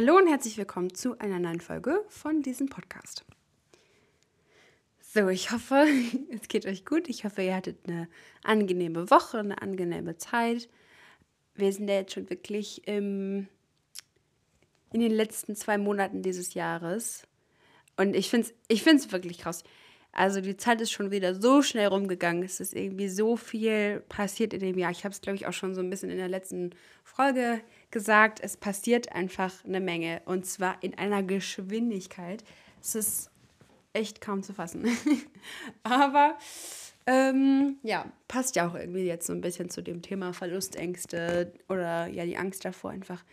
Hallo und herzlich willkommen zu einer neuen Folge von diesem Podcast. So, ich hoffe, es geht euch gut. Ich hoffe, ihr hattet eine angenehme Woche, eine angenehme Zeit. Wir sind ja jetzt schon wirklich im, in den letzten zwei Monaten dieses Jahres. Und ich finde es ich find's wirklich krass. Also die Zeit ist schon wieder so schnell rumgegangen. Es ist irgendwie so viel passiert in dem Jahr. Ich habe es, glaube ich, auch schon so ein bisschen in der letzten Folge gesagt. Es passiert einfach eine Menge. Und zwar in einer Geschwindigkeit. Es ist echt kaum zu fassen. Aber ähm, ja, passt ja auch irgendwie jetzt so ein bisschen zu dem Thema Verlustängste oder ja die Angst davor, einfach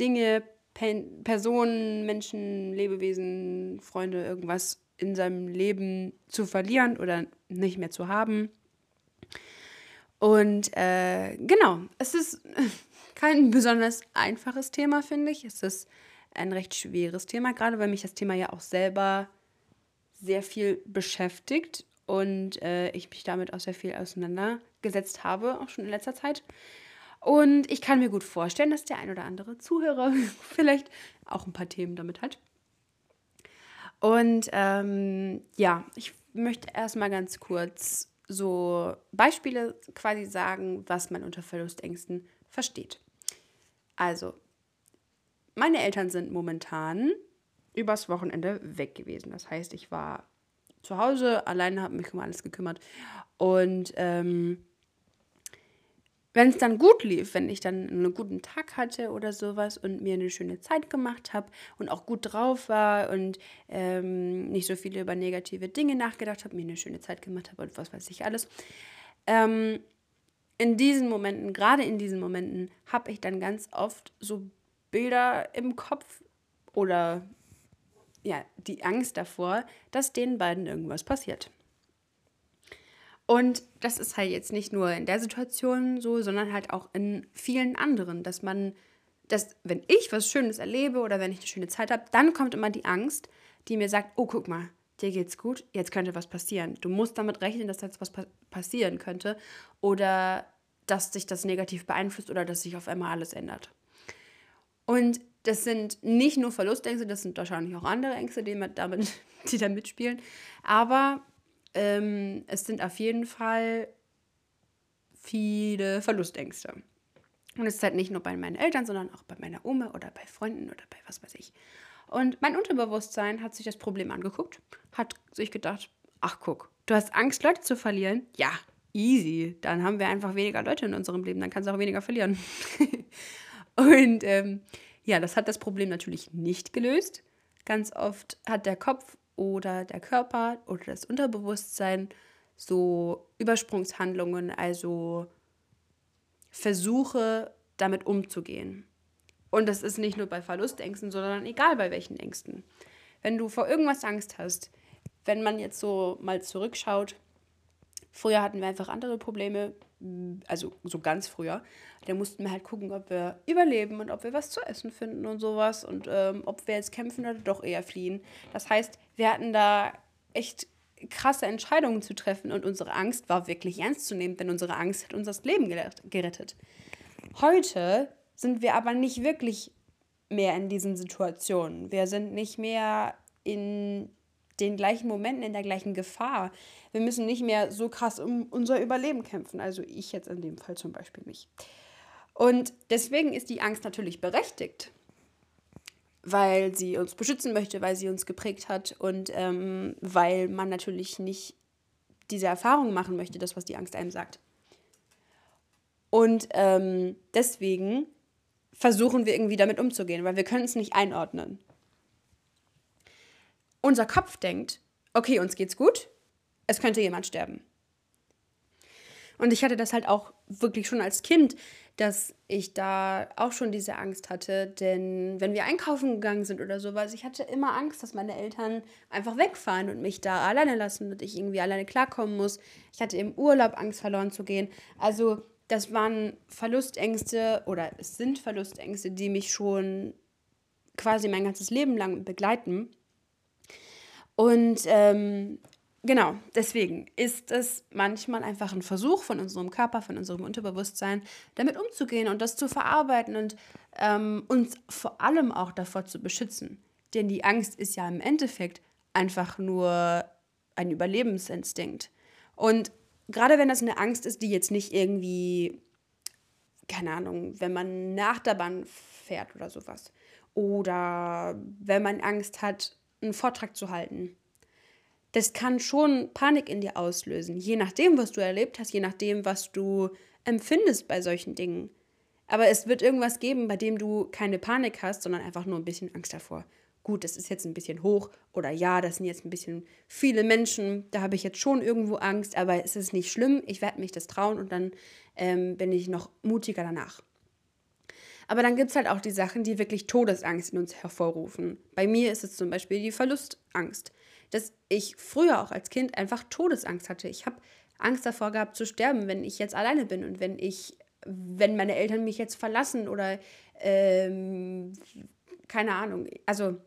Dinge, Pen Personen, Menschen, Lebewesen, Freunde, irgendwas in seinem Leben zu verlieren oder nicht mehr zu haben. Und äh, genau, es ist kein besonders einfaches Thema, finde ich. Es ist ein recht schweres Thema, gerade weil mich das Thema ja auch selber sehr viel beschäftigt und äh, ich mich damit auch sehr viel auseinandergesetzt habe, auch schon in letzter Zeit. Und ich kann mir gut vorstellen, dass der ein oder andere Zuhörer vielleicht auch ein paar Themen damit hat. Und ähm, ja, ich möchte erstmal ganz kurz so Beispiele quasi sagen, was man unter Verlustängsten versteht. Also, meine Eltern sind momentan übers Wochenende weg gewesen. Das heißt, ich war zu Hause, alleine habe mich um alles gekümmert. Und ähm, wenn es dann gut lief, wenn ich dann einen guten Tag hatte oder sowas und mir eine schöne Zeit gemacht habe und auch gut drauf war und ähm, nicht so viele über negative Dinge nachgedacht habe, mir eine schöne Zeit gemacht habe und was weiß ich alles. Ähm, in diesen Momenten, gerade in diesen Momenten, habe ich dann ganz oft so Bilder im Kopf oder ja, die Angst davor, dass den beiden irgendwas passiert. Und das ist halt jetzt nicht nur in der Situation so, sondern halt auch in vielen anderen, dass man, dass wenn ich was Schönes erlebe oder wenn ich eine schöne Zeit habe, dann kommt immer die Angst, die mir sagt, oh, guck mal, dir geht's gut, jetzt könnte was passieren. Du musst damit rechnen, dass jetzt was pa passieren könnte oder dass sich das negativ beeinflusst oder dass sich auf einmal alles ändert. Und das sind nicht nur Verlustängste, das sind wahrscheinlich auch andere Ängste, die, damit, die da mitspielen. Aber ähm, es sind auf jeden Fall viele Verlustängste. Und es ist halt nicht nur bei meinen Eltern, sondern auch bei meiner Oma oder bei Freunden oder bei was weiß ich. Und mein Unterbewusstsein hat sich das Problem angeguckt, hat sich gedacht, ach guck, du hast Angst, Leute zu verlieren? Ja, easy. Dann haben wir einfach weniger Leute in unserem Leben, dann kannst du auch weniger verlieren. Und ähm, ja, das hat das Problem natürlich nicht gelöst. Ganz oft hat der Kopf oder der Körper oder das Unterbewusstsein so Übersprungshandlungen, also Versuche damit umzugehen. Und das ist nicht nur bei Verlustängsten, sondern egal bei welchen Ängsten. Wenn du vor irgendwas Angst hast, wenn man jetzt so mal zurückschaut, früher hatten wir einfach andere Probleme, also so ganz früher, da mussten wir halt gucken, ob wir überleben und ob wir was zu essen finden und sowas und ähm, ob wir jetzt kämpfen oder doch eher fliehen. Das heißt, wir hatten da echt krasse Entscheidungen zu treffen und unsere Angst war wirklich ernst zu nehmen, denn unsere Angst hat uns das Leben gerettet. Heute sind wir aber nicht wirklich mehr in diesen Situationen. Wir sind nicht mehr in den gleichen Momenten, in der gleichen Gefahr. Wir müssen nicht mehr so krass um unser Überleben kämpfen. Also ich jetzt in dem Fall zum Beispiel nicht. Und deswegen ist die Angst natürlich berechtigt, weil sie uns beschützen möchte, weil sie uns geprägt hat und ähm, weil man natürlich nicht diese Erfahrung machen möchte, das, was die Angst einem sagt. Und ähm, deswegen versuchen wir irgendwie damit umzugehen, weil wir können es nicht einordnen unser Kopf denkt, okay, uns geht's gut, es könnte jemand sterben. Und ich hatte das halt auch wirklich schon als Kind, dass ich da auch schon diese Angst hatte. Denn wenn wir einkaufen gegangen sind oder sowas, ich hatte immer Angst, dass meine Eltern einfach wegfahren und mich da alleine lassen und ich irgendwie alleine klarkommen muss. Ich hatte im Urlaub Angst, verloren zu gehen. Also das waren Verlustängste oder es sind Verlustängste, die mich schon quasi mein ganzes Leben lang begleiten. Und ähm, genau, deswegen ist es manchmal einfach ein Versuch von unserem Körper, von unserem Unterbewusstsein, damit umzugehen und das zu verarbeiten und ähm, uns vor allem auch davor zu beschützen. Denn die Angst ist ja im Endeffekt einfach nur ein Überlebensinstinkt. Und gerade wenn das eine Angst ist, die jetzt nicht irgendwie, keine Ahnung, wenn man nach der Bahn fährt oder sowas. Oder wenn man Angst hat, einen Vortrag zu halten. Das kann schon Panik in dir auslösen, je nachdem, was du erlebt hast, je nachdem, was du empfindest bei solchen Dingen. Aber es wird irgendwas geben, bei dem du keine Panik hast, sondern einfach nur ein bisschen Angst davor gut, das ist jetzt ein bisschen hoch oder ja, das sind jetzt ein bisschen viele Menschen, da habe ich jetzt schon irgendwo Angst, aber es ist nicht schlimm, ich werde mich das trauen und dann ähm, bin ich noch mutiger danach. Aber dann gibt es halt auch die Sachen, die wirklich Todesangst in uns hervorrufen. Bei mir ist es zum Beispiel die Verlustangst, dass ich früher auch als Kind einfach Todesangst hatte. Ich habe Angst davor gehabt zu sterben, wenn ich jetzt alleine bin und wenn ich, wenn meine Eltern mich jetzt verlassen oder ähm, keine Ahnung. Also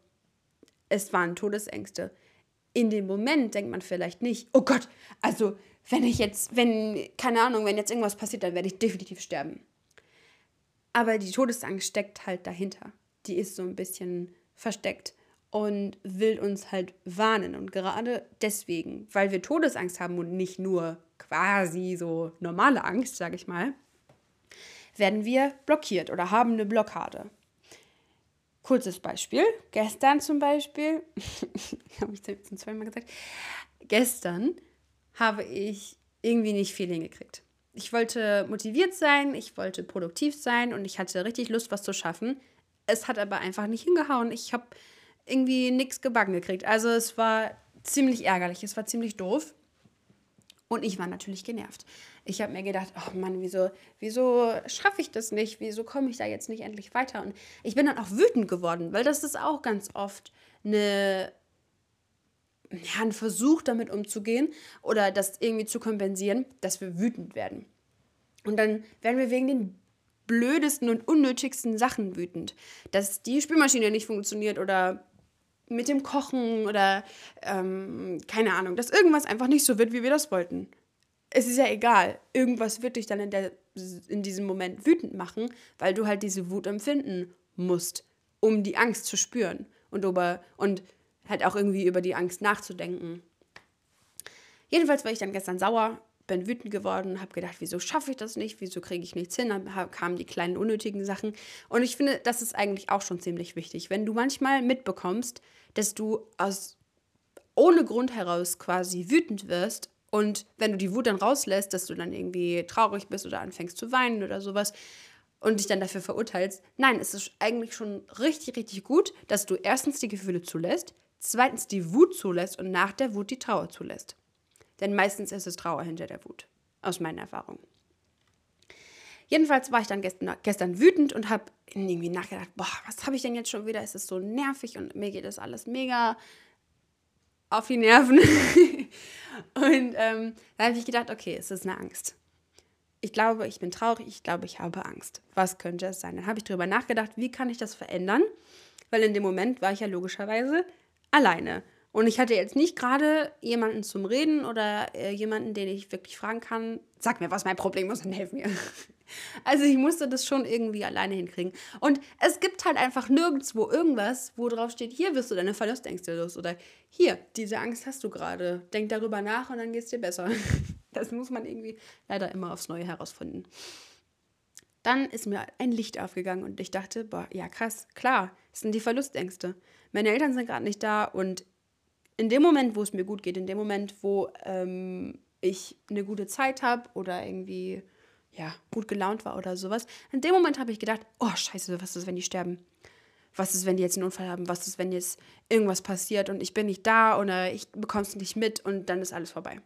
es waren Todesängste. In dem Moment denkt man vielleicht nicht, oh Gott, also wenn ich jetzt, wenn, keine Ahnung, wenn jetzt irgendwas passiert, dann werde ich definitiv sterben. Aber die Todesangst steckt halt dahinter. Die ist so ein bisschen versteckt und will uns halt warnen. Und gerade deswegen, weil wir Todesangst haben und nicht nur quasi so normale Angst, sage ich mal, werden wir blockiert oder haben eine Blockade. Kurzes Beispiel. Gestern zum Beispiel, habe ich jetzt zweimal gesagt, gestern habe ich irgendwie nicht viel hingekriegt. Ich wollte motiviert sein, ich wollte produktiv sein und ich hatte richtig Lust, was zu schaffen. Es hat aber einfach nicht hingehauen. Ich habe irgendwie nichts gebacken gekriegt. Also es war ziemlich ärgerlich, es war ziemlich doof. Und ich war natürlich genervt. Ich habe mir gedacht, oh Mann, wieso, wieso schaffe ich das nicht? Wieso komme ich da jetzt nicht endlich weiter? Und ich bin dann auch wütend geworden, weil das ist auch ganz oft eine, ja, ein Versuch, damit umzugehen oder das irgendwie zu kompensieren, dass wir wütend werden. Und dann werden wir wegen den blödesten und unnötigsten Sachen wütend. Dass die Spülmaschine nicht funktioniert oder mit dem Kochen oder ähm, keine Ahnung, dass irgendwas einfach nicht so wird, wie wir das wollten. Es ist ja egal, irgendwas wird dich dann in, der, in diesem Moment wütend machen, weil du halt diese Wut empfinden musst, um die Angst zu spüren und, über, und halt auch irgendwie über die Angst nachzudenken. Jedenfalls war ich dann gestern sauer, bin wütend geworden, habe gedacht, wieso schaffe ich das nicht, wieso kriege ich nichts hin, dann kamen die kleinen unnötigen Sachen. Und ich finde, das ist eigentlich auch schon ziemlich wichtig, wenn du manchmal mitbekommst, dass du aus ohne Grund heraus quasi wütend wirst und wenn du die Wut dann rauslässt, dass du dann irgendwie traurig bist oder anfängst zu weinen oder sowas und dich dann dafür verurteilst. Nein, es ist eigentlich schon richtig, richtig gut, dass du erstens die Gefühle zulässt, zweitens die Wut zulässt und nach der Wut die Trauer zulässt. Denn meistens ist es Trauer hinter der Wut, aus meiner Erfahrung. Jedenfalls war ich dann gestern, gestern wütend und habe irgendwie nachgedacht, boah, was habe ich denn jetzt schon wieder? Es ist so nervig und mir geht das alles mega auf die Nerven. und ähm, da habe ich gedacht, okay, es ist eine Angst. Ich glaube, ich bin traurig, ich glaube, ich habe Angst. Was könnte es sein? Dann habe ich darüber nachgedacht, wie kann ich das verändern? Weil in dem Moment war ich ja logischerweise alleine. Und ich hatte jetzt nicht gerade jemanden zum Reden oder äh, jemanden, den ich wirklich fragen kann, sag mir, was mein Problem ist und helf mir. Also ich musste das schon irgendwie alleine hinkriegen. Und es gibt halt einfach nirgendwo irgendwas, wo drauf steht, hier wirst du deine Verlustängste los oder hier, diese Angst hast du gerade. Denk darüber nach und dann geht es dir besser. Das muss man irgendwie leider immer aufs Neue herausfinden. Dann ist mir ein Licht aufgegangen und ich dachte, boah, ja krass, klar, es sind die Verlustängste. Meine Eltern sind gerade nicht da und in dem Moment, wo es mir gut geht, in dem Moment, wo ähm, ich eine gute Zeit habe oder irgendwie ja, gut gelaunt war oder sowas, in dem Moment habe ich gedacht, oh scheiße, was ist, wenn die sterben? Was ist, wenn die jetzt einen Unfall haben? Was ist, wenn jetzt irgendwas passiert und ich bin nicht da oder ich bekomme es nicht mit und dann ist alles vorbei.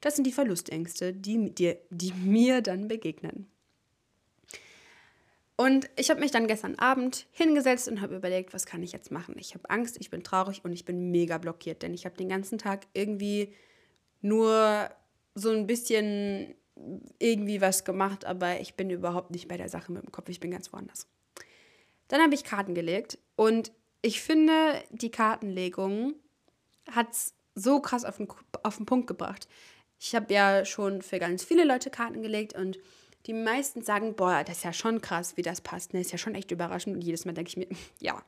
Das sind die Verlustängste, die, die, die mir dann begegnen. Und ich habe mich dann gestern Abend hingesetzt und habe überlegt, was kann ich jetzt machen? Ich habe Angst, ich bin traurig und ich bin mega blockiert, denn ich habe den ganzen Tag irgendwie nur so ein bisschen irgendwie was gemacht, aber ich bin überhaupt nicht bei der Sache mit dem Kopf, ich bin ganz woanders. Dann habe ich Karten gelegt und ich finde, die Kartenlegung hat es so krass auf den, auf den Punkt gebracht. Ich habe ja schon für ganz viele Leute Karten gelegt und die meisten sagen, boah, das ist ja schon krass, wie das passt. Ne? Ist ja schon echt überraschend. Und jedes Mal denke ich mir, ja,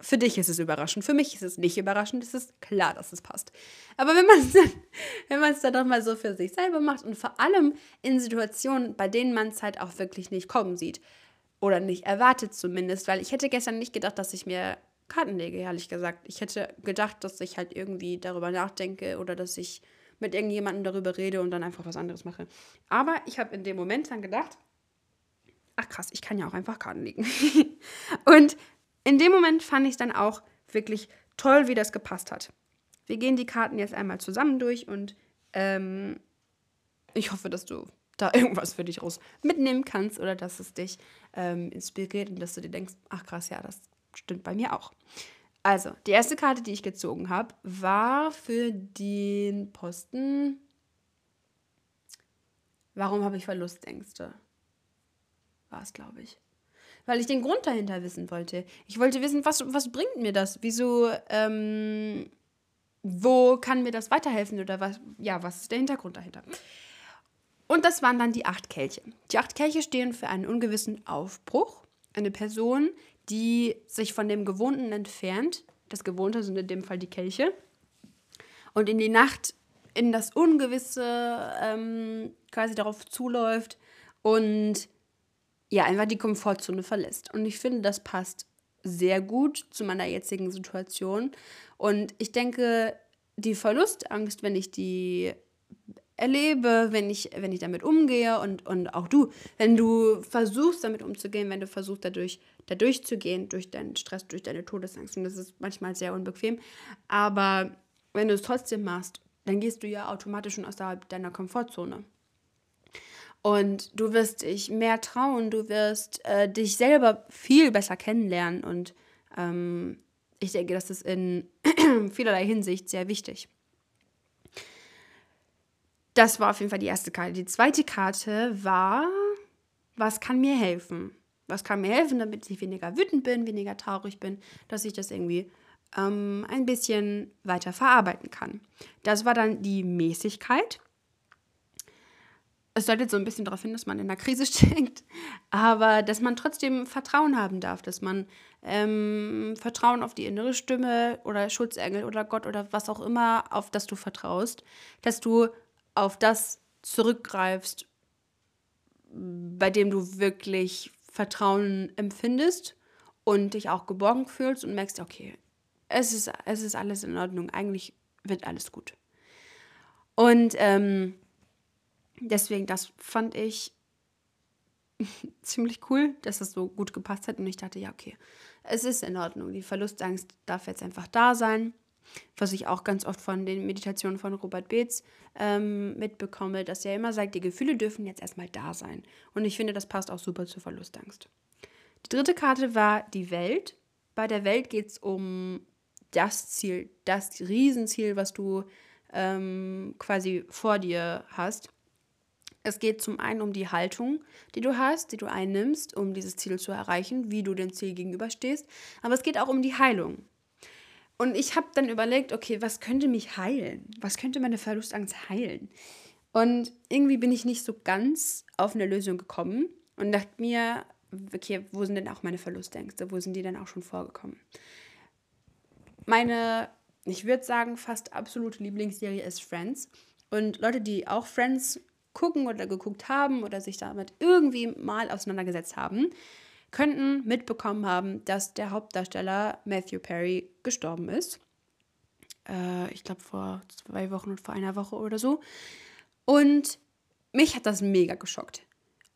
für dich ist es überraschend. Für mich ist es nicht überraschend. Es ist klar, dass es passt. Aber wenn man es dann, wenn dann doch mal so für sich selber macht und vor allem in Situationen, bei denen man es halt auch wirklich nicht kommen sieht oder nicht erwartet zumindest, weil ich hätte gestern nicht gedacht, dass ich mir Karten lege, ehrlich gesagt. Ich hätte gedacht, dass ich halt irgendwie darüber nachdenke oder dass ich mit irgendjemandem darüber rede und dann einfach was anderes mache. Aber ich habe in dem Moment dann gedacht, ach krass, ich kann ja auch einfach Karten legen. und in dem Moment fand ich es dann auch wirklich toll, wie das gepasst hat. Wir gehen die Karten jetzt einmal zusammen durch und ähm, ich hoffe, dass du da irgendwas für dich raus mitnehmen kannst oder dass es dich ähm, inspiriert und dass du dir denkst, ach krass, ja, das stimmt bei mir auch. Also, die erste Karte, die ich gezogen habe, war für den Posten. Warum habe ich Verlustängste? War es, glaube ich. Weil ich den Grund dahinter wissen wollte. Ich wollte wissen, was, was bringt mir das? Wieso, ähm, wo kann mir das weiterhelfen? Oder was, ja, was ist der Hintergrund dahinter? Und das waren dann die acht Kelche. Die acht Kelche stehen für einen ungewissen Aufbruch. Eine Person, die sich von dem Gewohnten entfernt. Das Gewohnte sind in dem Fall die Kelche. Und in die Nacht in das Ungewisse ähm, quasi darauf zuläuft und ja, einfach die Komfortzone verlässt. Und ich finde, das passt sehr gut zu meiner jetzigen Situation. Und ich denke, die Verlustangst, wenn ich die erlebe, wenn ich, wenn ich damit umgehe und, und auch du, wenn du versuchst, damit umzugehen, wenn du versuchst, dadurch, dadurch zu gehen, durch deinen Stress, durch deine Todesangst. Und das ist manchmal sehr unbequem. Aber wenn du es trotzdem machst, dann gehst du ja automatisch schon außerhalb deiner Komfortzone. Und du wirst dich mehr trauen, du wirst äh, dich selber viel besser kennenlernen. Und ähm, ich denke, das ist in vielerlei Hinsicht sehr wichtig. Das war auf jeden Fall die erste Karte. Die zweite Karte war, was kann mir helfen? Was kann mir helfen, damit ich weniger wütend bin, weniger traurig bin, dass ich das irgendwie ähm, ein bisschen weiter verarbeiten kann. Das war dann die Mäßigkeit. Es deutet so ein bisschen darauf hin, dass man in einer Krise steckt, aber dass man trotzdem Vertrauen haben darf, dass man ähm, Vertrauen auf die innere Stimme oder Schutzengel oder Gott oder was auch immer, auf das du vertraust, dass du auf das zurückgreifst, bei dem du wirklich Vertrauen empfindest und dich auch geborgen fühlst und merkst, okay, es ist, es ist alles in Ordnung, eigentlich wird alles gut. Und ähm, deswegen, das fand ich ziemlich cool, dass es so gut gepasst hat. Und ich dachte, ja, okay, es ist in Ordnung, die Verlustangst darf jetzt einfach da sein was ich auch ganz oft von den Meditationen von Robert Beetz ähm, mitbekomme, dass er immer sagt, die Gefühle dürfen jetzt erstmal da sein. Und ich finde, das passt auch super zur Verlustangst. Die dritte Karte war die Welt. Bei der Welt geht es um das Ziel, das Riesenziel, was du ähm, quasi vor dir hast. Es geht zum einen um die Haltung, die du hast, die du einnimmst, um dieses Ziel zu erreichen, wie du dem Ziel gegenüberstehst. Aber es geht auch um die Heilung. Und ich habe dann überlegt, okay, was könnte mich heilen? Was könnte meine Verlustangst heilen? Und irgendwie bin ich nicht so ganz auf eine Lösung gekommen und dachte mir, okay, wo sind denn auch meine Verlustängste? Wo sind die denn auch schon vorgekommen? Meine, ich würde sagen, fast absolute Lieblingsserie ist Friends. Und Leute, die auch Friends gucken oder geguckt haben oder sich damit irgendwie mal auseinandergesetzt haben, könnten mitbekommen haben, dass der Hauptdarsteller Matthew Perry gestorben ist. Äh, ich glaube vor zwei Wochen und vor einer Woche oder so. Und mich hat das mega geschockt.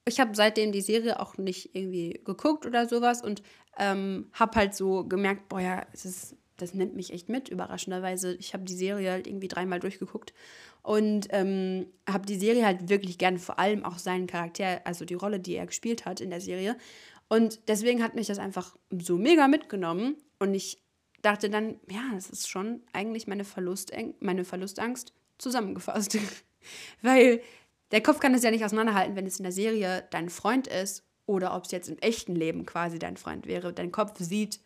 Ich habe seitdem die Serie auch nicht irgendwie geguckt oder sowas und ähm, habe halt so gemerkt, boah ja, es ist, das nimmt mich echt mit, überraschenderweise. Ich habe die Serie halt irgendwie dreimal durchgeguckt und ähm, habe die Serie halt wirklich gern, vor allem auch seinen Charakter, also die Rolle, die er gespielt hat in der Serie. Und deswegen hat mich das einfach so mega mitgenommen. Und ich dachte dann, ja, das ist schon eigentlich meine, Verlusteng meine Verlustangst zusammengefasst. Weil der Kopf kann es ja nicht auseinanderhalten, wenn es in der Serie dein Freund ist oder ob es jetzt im echten Leben quasi dein Freund wäre. Dein Kopf sieht,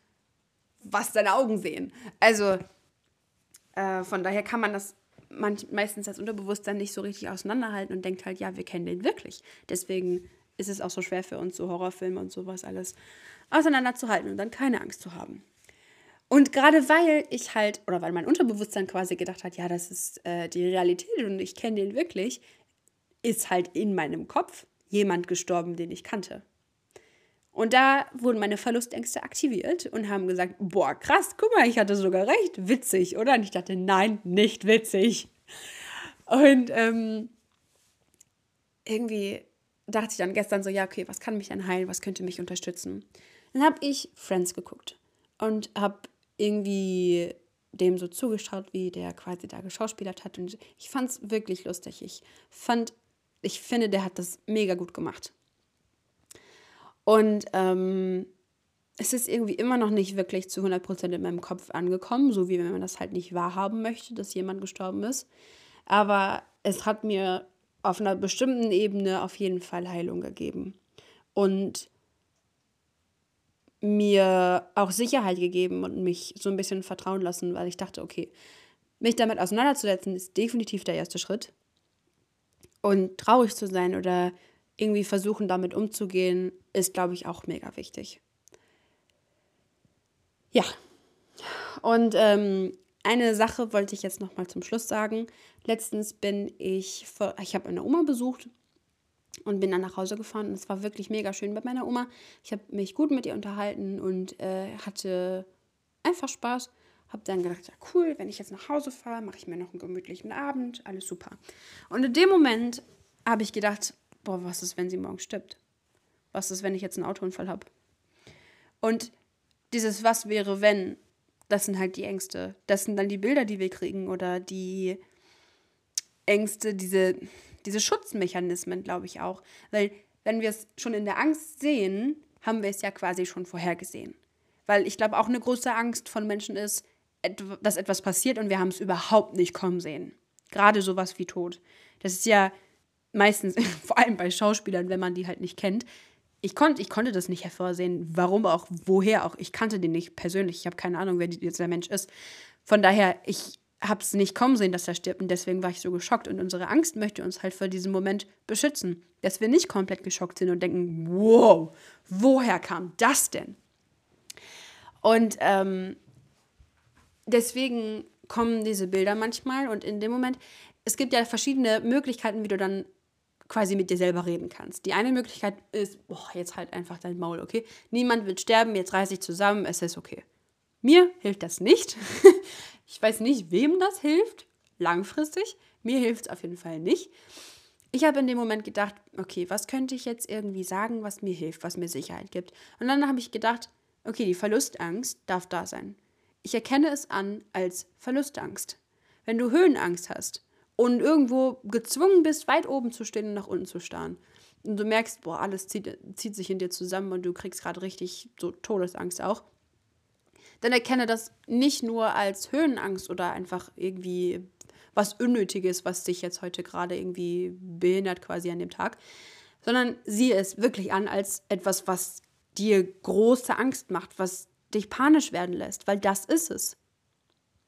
was deine Augen sehen. Also, äh, von daher kann man das meistens als Unterbewusstsein nicht so richtig auseinanderhalten und denkt halt, ja, wir kennen den wirklich. Deswegen ist es auch so schwer für uns, so Horrorfilme und sowas alles auseinanderzuhalten und dann keine Angst zu haben. Und gerade weil ich halt, oder weil mein Unterbewusstsein quasi gedacht hat, ja, das ist äh, die Realität und ich kenne den wirklich, ist halt in meinem Kopf jemand gestorben, den ich kannte. Und da wurden meine Verlustängste aktiviert und haben gesagt, boah, krass, guck mal, ich hatte sogar recht, witzig, oder? Und ich dachte, nein, nicht witzig. Und ähm, irgendwie dachte ich dann gestern so, ja, okay, was kann mich denn heilen, was könnte mich unterstützen? Dann habe ich Friends geguckt und habe irgendwie dem so zugeschaut, wie der quasi da geschauspielert hat. Und ich fand es wirklich lustig. Ich fand, ich finde, der hat das mega gut gemacht. Und ähm, es ist irgendwie immer noch nicht wirklich zu 100% in meinem Kopf angekommen, so wie wenn man das halt nicht wahrhaben möchte, dass jemand gestorben ist. Aber es hat mir auf einer bestimmten Ebene auf jeden Fall Heilung gegeben. Und mir auch Sicherheit gegeben und mich so ein bisschen vertrauen lassen, weil ich dachte, okay, mich damit auseinanderzusetzen ist definitiv der erste Schritt. Und traurig zu sein oder irgendwie versuchen, damit umzugehen, ist, glaube ich, auch mega wichtig. Ja. Und ähm, eine Sache wollte ich jetzt noch mal zum Schluss sagen. Letztens bin ich, ich habe eine Oma besucht und bin dann nach Hause gefahren. Und es war wirklich mega schön bei meiner Oma. Ich habe mich gut mit ihr unterhalten und äh, hatte einfach Spaß. Habe dann gedacht, ja cool, wenn ich jetzt nach Hause fahre, mache ich mir noch einen gemütlichen Abend, alles super. Und in dem Moment habe ich gedacht, boah, was ist, wenn sie morgen stirbt? Was ist, wenn ich jetzt einen Autounfall habe? Und dieses Was wäre, wenn, das sind halt die Ängste. Das sind dann die Bilder, die wir kriegen oder die Ängste, diese diese Schutzmechanismen, glaube ich auch. Weil wenn wir es schon in der Angst sehen, haben wir es ja quasi schon vorhergesehen. Weil ich glaube, auch eine große Angst von Menschen ist, dass etwas passiert und wir haben es überhaupt nicht kommen sehen. Gerade sowas wie Tod. Das ist ja meistens, vor allem bei Schauspielern, wenn man die halt nicht kennt. Ich, konnt, ich konnte das nicht hervorsehen, warum auch, woher auch. Ich kannte den nicht persönlich. Ich habe keine Ahnung, wer der Mensch ist. Von daher, ich habe es nicht kommen sehen, dass er stirbt und deswegen war ich so geschockt. Und unsere Angst möchte uns halt vor diesem Moment beschützen, dass wir nicht komplett geschockt sind und denken, wow, woher kam das denn? Und ähm, deswegen kommen diese Bilder manchmal und in dem Moment, es gibt ja verschiedene Möglichkeiten, wie du dann quasi mit dir selber reden kannst. Die eine Möglichkeit ist, boah, jetzt halt einfach dein Maul, okay? Niemand wird sterben, jetzt reiß ich zusammen, es ist okay. Mir hilft das nicht. Ich weiß nicht, wem das hilft, langfristig. Mir hilft es auf jeden Fall nicht. Ich habe in dem Moment gedacht, okay, was könnte ich jetzt irgendwie sagen, was mir hilft, was mir Sicherheit gibt? Und dann habe ich gedacht, okay, die Verlustangst darf da sein. Ich erkenne es an als Verlustangst. Wenn du Höhenangst hast und irgendwo gezwungen bist, weit oben zu stehen und nach unten zu starren, und du merkst, boah, alles zieht, zieht sich in dir zusammen und du kriegst gerade richtig so Todesangst auch, dann erkenne das nicht nur als Höhenangst oder einfach irgendwie was Unnötiges, was dich jetzt heute gerade irgendwie behindert quasi an dem Tag, sondern sieh es wirklich an als etwas, was dir große Angst macht, was dich panisch werden lässt, weil das ist es.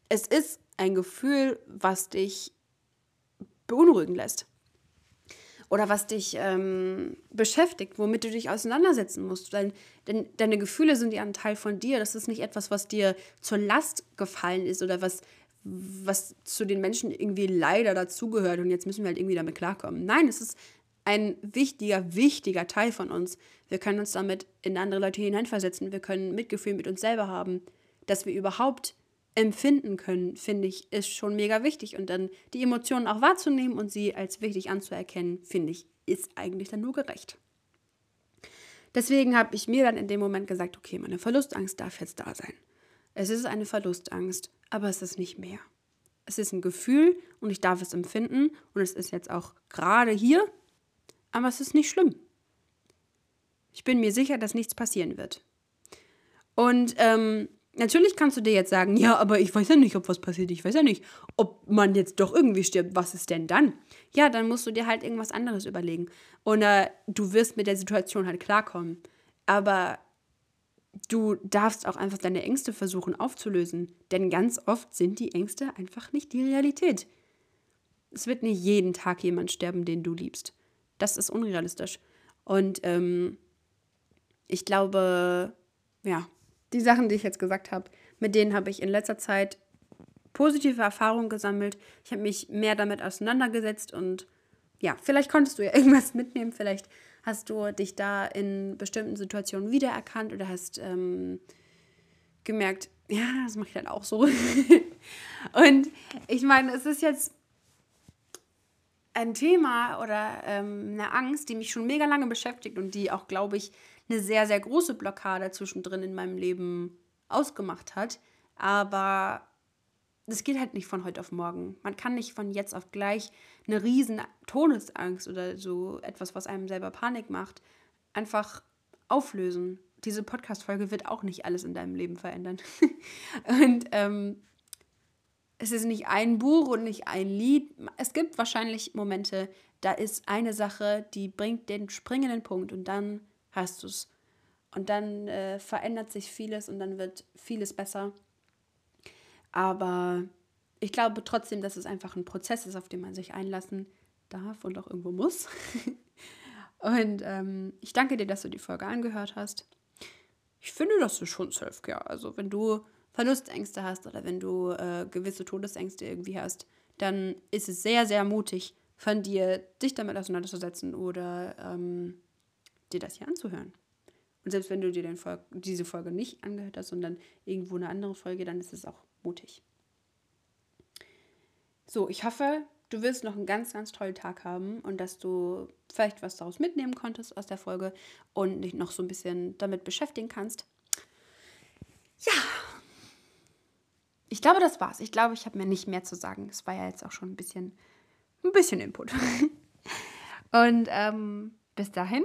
Es ist ein Gefühl, was dich beunruhigen lässt oder was dich ähm, beschäftigt, womit du dich auseinandersetzen musst. Denn, denn deine Gefühle sind ja ein Teil von dir. Das ist nicht etwas, was dir zur Last gefallen ist oder was, was zu den Menschen irgendwie leider dazugehört und jetzt müssen wir halt irgendwie damit klarkommen. Nein, es ist ein wichtiger, wichtiger Teil von uns. Wir können uns damit in andere Leute hineinversetzen. Wir können Mitgefühl mit uns selber haben, dass wir überhaupt empfinden können, finde ich, ist schon mega wichtig. Und dann die Emotionen auch wahrzunehmen und sie als wichtig anzuerkennen, finde ich, ist eigentlich dann nur gerecht. Deswegen habe ich mir dann in dem Moment gesagt, okay, meine Verlustangst darf jetzt da sein. Es ist eine Verlustangst, aber es ist nicht mehr. Es ist ein Gefühl und ich darf es empfinden und es ist jetzt auch gerade hier, aber es ist nicht schlimm. Ich bin mir sicher, dass nichts passieren wird. Und ähm, Natürlich kannst du dir jetzt sagen, ja, aber ich weiß ja nicht, ob was passiert. Ich weiß ja nicht, ob man jetzt doch irgendwie stirbt. Was ist denn dann? Ja, dann musst du dir halt irgendwas anderes überlegen. Oder du wirst mit der Situation halt klarkommen. Aber du darfst auch einfach deine Ängste versuchen aufzulösen, denn ganz oft sind die Ängste einfach nicht die Realität. Es wird nicht jeden Tag jemand sterben, den du liebst. Das ist unrealistisch. Und ähm, ich glaube, ja, die Sachen, die ich jetzt gesagt habe, mit denen habe ich in letzter Zeit positive Erfahrungen gesammelt. Ich habe mich mehr damit auseinandergesetzt und ja, vielleicht konntest du ja irgendwas mitnehmen, vielleicht hast du dich da in bestimmten Situationen wiedererkannt oder hast ähm, gemerkt, ja, das mache ich dann auch so. und ich meine, es ist jetzt ein Thema oder ähm, eine Angst, die mich schon mega lange beschäftigt und die auch, glaube ich, eine sehr, sehr große Blockade zwischendrin in meinem Leben ausgemacht hat. Aber das geht halt nicht von heute auf morgen. Man kann nicht von jetzt auf gleich eine riesen Todesangst oder so etwas, was einem selber Panik macht, einfach auflösen. Diese Podcast-Folge wird auch nicht alles in deinem Leben verändern. und ähm, es ist nicht ein Buch und nicht ein Lied. Es gibt wahrscheinlich Momente, da ist eine Sache, die bringt den springenden Punkt und dann hast du es. Und dann äh, verändert sich vieles und dann wird vieles besser. Aber ich glaube trotzdem, dass es einfach ein Prozess ist, auf den man sich einlassen darf und auch irgendwo muss. und ähm, ich danke dir, dass du die Folge angehört hast. Ich finde, das ist schon Selfcare. Also wenn du Verlustängste hast oder wenn du äh, gewisse Todesängste irgendwie hast, dann ist es sehr, sehr mutig von dir, dich damit auseinanderzusetzen oder ähm, dir das hier anzuhören. Und selbst wenn du dir Vol diese Folge nicht angehört hast, sondern irgendwo eine andere Folge, dann ist es auch mutig. So, ich hoffe, du wirst noch einen ganz, ganz tollen Tag haben und dass du vielleicht was daraus mitnehmen konntest aus der Folge und dich noch so ein bisschen damit beschäftigen kannst. Ja, ich glaube, das war's. Ich glaube, ich habe mir nicht mehr zu sagen. Es war ja jetzt auch schon ein bisschen, ein bisschen Input. und ähm, bis dahin,